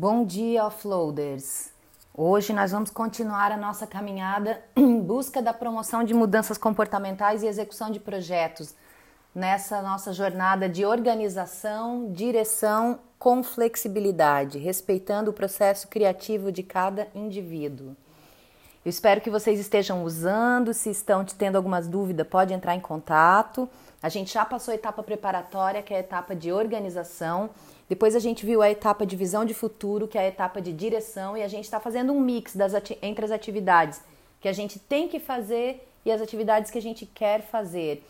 Bom dia, offloaders! Hoje nós vamos continuar a nossa caminhada em busca da promoção de mudanças comportamentais e execução de projetos nessa nossa jornada de organização, direção com flexibilidade, respeitando o processo criativo de cada indivíduo. Eu espero que vocês estejam usando, se estão tendo algumas dúvidas, pode entrar em contato. A gente já passou a etapa preparatória, que é a etapa de organização. Depois a gente viu a etapa de visão de futuro, que é a etapa de direção, e a gente está fazendo um mix das entre as atividades que a gente tem que fazer e as atividades que a gente quer fazer.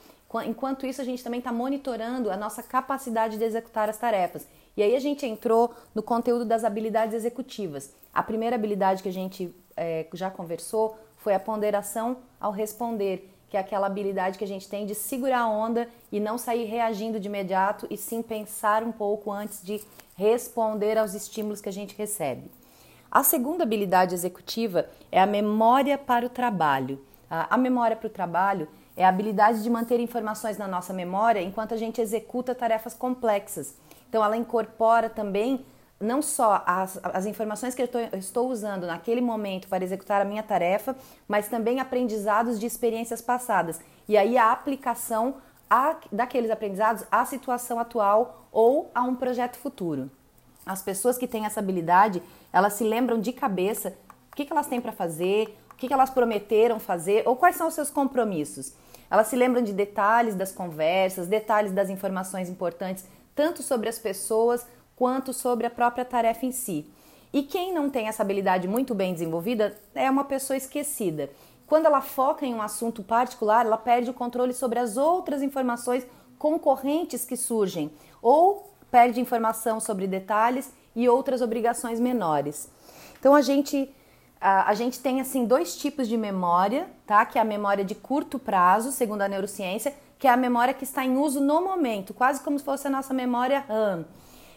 Enquanto isso, a gente também está monitorando a nossa capacidade de executar as tarefas. E aí a gente entrou no conteúdo das habilidades executivas. A primeira habilidade que a gente é, já conversou foi a ponderação ao responder, que é aquela habilidade que a gente tem de segurar a onda e não sair reagindo de imediato e sim pensar um pouco antes de responder aos estímulos que a gente recebe. A segunda habilidade executiva é a memória para o trabalho. A memória para o trabalho é a habilidade de manter informações na nossa memória enquanto a gente executa tarefas complexas. Então, ela incorpora também não só as, as informações que eu estou, eu estou usando naquele momento para executar a minha tarefa, mas também aprendizados de experiências passadas. E aí a aplicação a, daqueles aprendizados à situação atual ou a um projeto futuro. As pessoas que têm essa habilidade, elas se lembram de cabeça o que, que elas têm para fazer, o que, que elas prometeram fazer ou quais são os seus compromissos. Elas se lembram de detalhes das conversas, detalhes das informações importantes, tanto sobre as pessoas quanto sobre a própria tarefa em si. E quem não tem essa habilidade muito bem desenvolvida é uma pessoa esquecida. Quando ela foca em um assunto particular, ela perde o controle sobre as outras informações concorrentes que surgem, ou perde informação sobre detalhes e outras obrigações menores. Então a gente a, a, gente tem assim dois tipos de memória, tá? Que é a memória de curto prazo, segundo a neurociência, que é a memória que está em uso no momento, quase como se fosse a nossa memória RAM.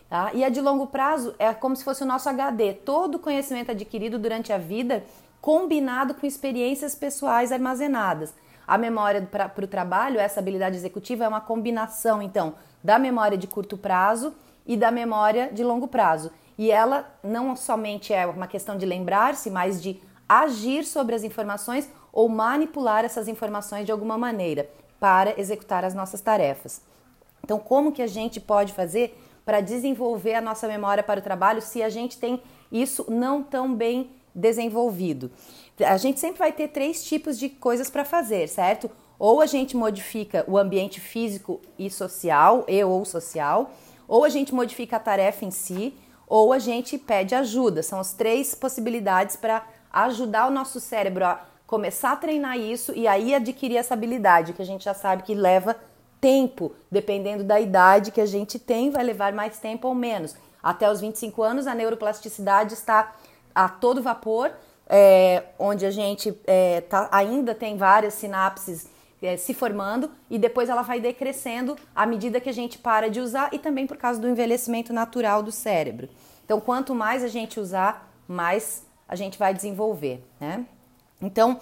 Tá? E a de longo prazo é como se fosse o nosso HD, todo o conhecimento adquirido durante a vida combinado com experiências pessoais armazenadas. A memória para o trabalho, essa habilidade executiva, é uma combinação, então, da memória de curto prazo e da memória de longo prazo. E ela não somente é uma questão de lembrar-se, mas de agir sobre as informações ou manipular essas informações de alguma maneira para executar as nossas tarefas. Então, como que a gente pode fazer para desenvolver a nossa memória para o trabalho se a gente tem isso não tão bem desenvolvido. A gente sempre vai ter três tipos de coisas para fazer, certo? Ou a gente modifica o ambiente físico e social, e ou social, ou a gente modifica a tarefa em si, ou a gente pede ajuda. São as três possibilidades para ajudar o nosso cérebro a começar a treinar isso e aí adquirir essa habilidade que a gente já sabe que leva tempo, dependendo da idade que a gente tem, vai levar mais tempo ou menos. Até os 25 anos, a neuroplasticidade está a todo vapor, é, onde a gente é, tá, ainda tem várias sinapses é, se formando e depois ela vai decrescendo à medida que a gente para de usar e também por causa do envelhecimento natural do cérebro. Então, quanto mais a gente usar, mais a gente vai desenvolver, né? Então,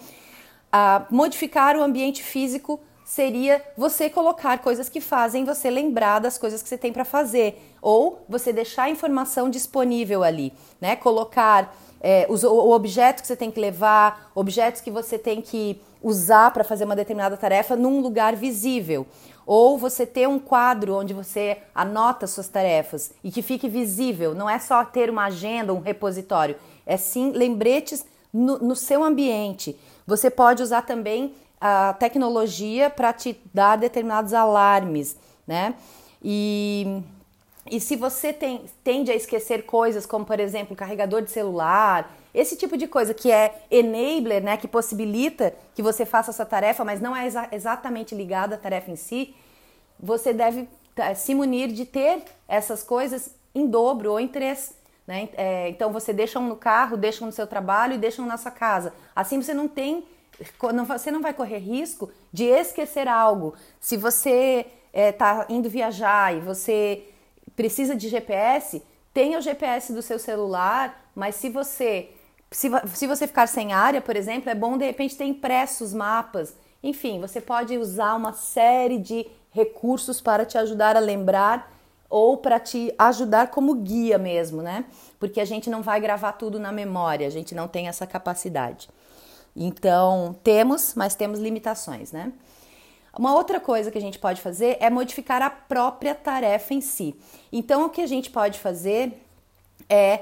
modificar o ambiente físico seria você colocar coisas que fazem você lembrar das coisas que você tem para fazer, ou você deixar a informação disponível ali, né? Colocar é, os, o objeto que você tem que levar, objetos que você tem que usar para fazer uma determinada tarefa num lugar visível. Ou você ter um quadro onde você anota suas tarefas e que fique visível. Não é só ter uma agenda, um repositório. É sim lembretes no, no seu ambiente. Você pode usar também a tecnologia para te dar determinados alarmes, né? E, e se você tem, tende a esquecer coisas como, por exemplo, carregador de celular, esse tipo de coisa que é enabler, né, que possibilita que você faça essa tarefa, mas não é exa exatamente ligada à tarefa em si, você deve é, se munir de ter essas coisas em dobro ou em três. Né? É, então você deixa um no carro, deixa um no seu trabalho e deixa um na sua casa. Assim você não tem você não vai correr risco de esquecer algo. Se você está é, indo viajar e você precisa de GPS, tenha o GPS do seu celular, mas se você se, se você ficar sem área, por exemplo, é bom de repente ter impressos mapas. Enfim, você pode usar uma série de recursos para te ajudar a lembrar ou para te ajudar como guia mesmo, né? Porque a gente não vai gravar tudo na memória, a gente não tem essa capacidade. Então, temos, mas temos limitações, né? Uma outra coisa que a gente pode fazer é modificar a própria tarefa em si. Então, o que a gente pode fazer é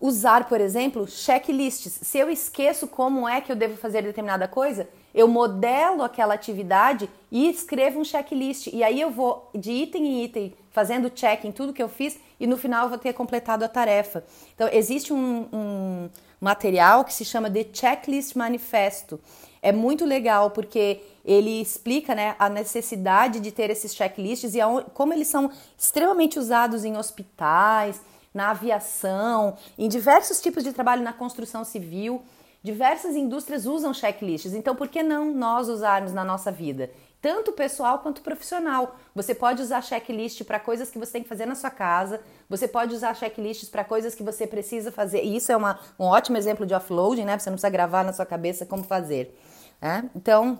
usar, por exemplo, checklists. Se eu esqueço como é que eu devo fazer determinada coisa, eu modelo aquela atividade e escrevo um checklist. E aí eu vou de item em item fazendo check em tudo que eu fiz e no final eu vou ter completado a tarefa. Então, existe um, um material que se chama The Checklist Manifesto. É muito legal porque ele explica né, a necessidade de ter esses checklists e como eles são extremamente usados em hospitais, na aviação, em diversos tipos de trabalho na construção civil. Diversas indústrias usam checklists, então por que não nós usarmos na nossa vida? Tanto pessoal quanto profissional. Você pode usar checklist para coisas que você tem que fazer na sua casa, você pode usar checklists para coisas que você precisa fazer. E isso é uma, um ótimo exemplo de offloading, né? Você não precisa gravar na sua cabeça como fazer. Né? Então,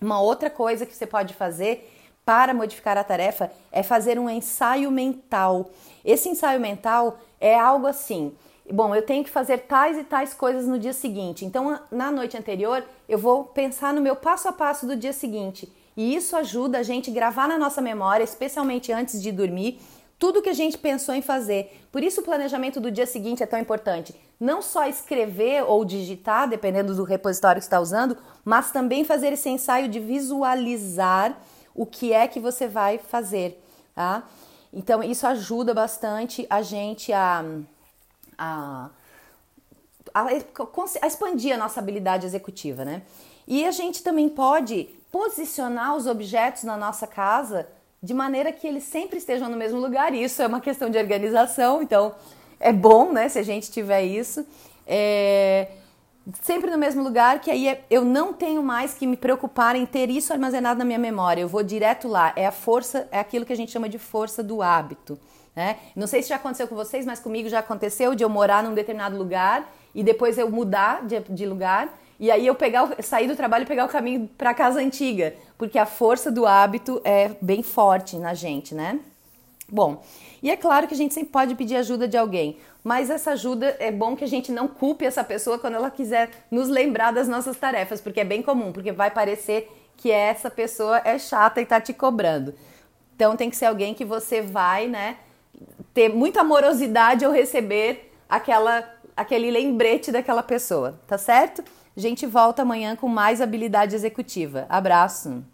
uma outra coisa que você pode fazer para modificar a tarefa é fazer um ensaio mental. Esse ensaio mental é algo assim: bom, eu tenho que fazer tais e tais coisas no dia seguinte. Então, na noite anterior, eu vou pensar no meu passo a passo do dia seguinte. E isso ajuda a gente a gravar na nossa memória, especialmente antes de dormir, tudo que a gente pensou em fazer. Por isso o planejamento do dia seguinte é tão importante. Não só escrever ou digitar, dependendo do repositório que está usando, mas também fazer esse ensaio de visualizar o que é que você vai fazer, tá? Então isso ajuda bastante a gente a, a, a, a expandir a nossa habilidade executiva, né? E a gente também pode posicionar os objetos na nossa casa de maneira que eles sempre estejam no mesmo lugar. Isso é uma questão de organização, então é bom, né, se a gente tiver isso. É, sempre no mesmo lugar, que aí é, eu não tenho mais que me preocupar em ter isso armazenado na minha memória. Eu vou direto lá. É a força, é aquilo que a gente chama de força do hábito. Né? Não sei se já aconteceu com vocês, mas comigo já aconteceu de eu morar num determinado lugar e depois eu mudar de, de lugar e aí eu pegar, sair do trabalho e pegar o caminho para casa antiga, porque a força do hábito é bem forte na gente, né? Bom, e é claro que a gente sempre pode pedir ajuda de alguém, mas essa ajuda é bom que a gente não culpe essa pessoa quando ela quiser nos lembrar das nossas tarefas, porque é bem comum, porque vai parecer que essa pessoa é chata e tá te cobrando. Então tem que ser alguém que você vai, né, ter muita amorosidade ao receber aquela aquele lembrete daquela pessoa, tá certo? A gente volta amanhã com mais habilidade executiva. Abraço!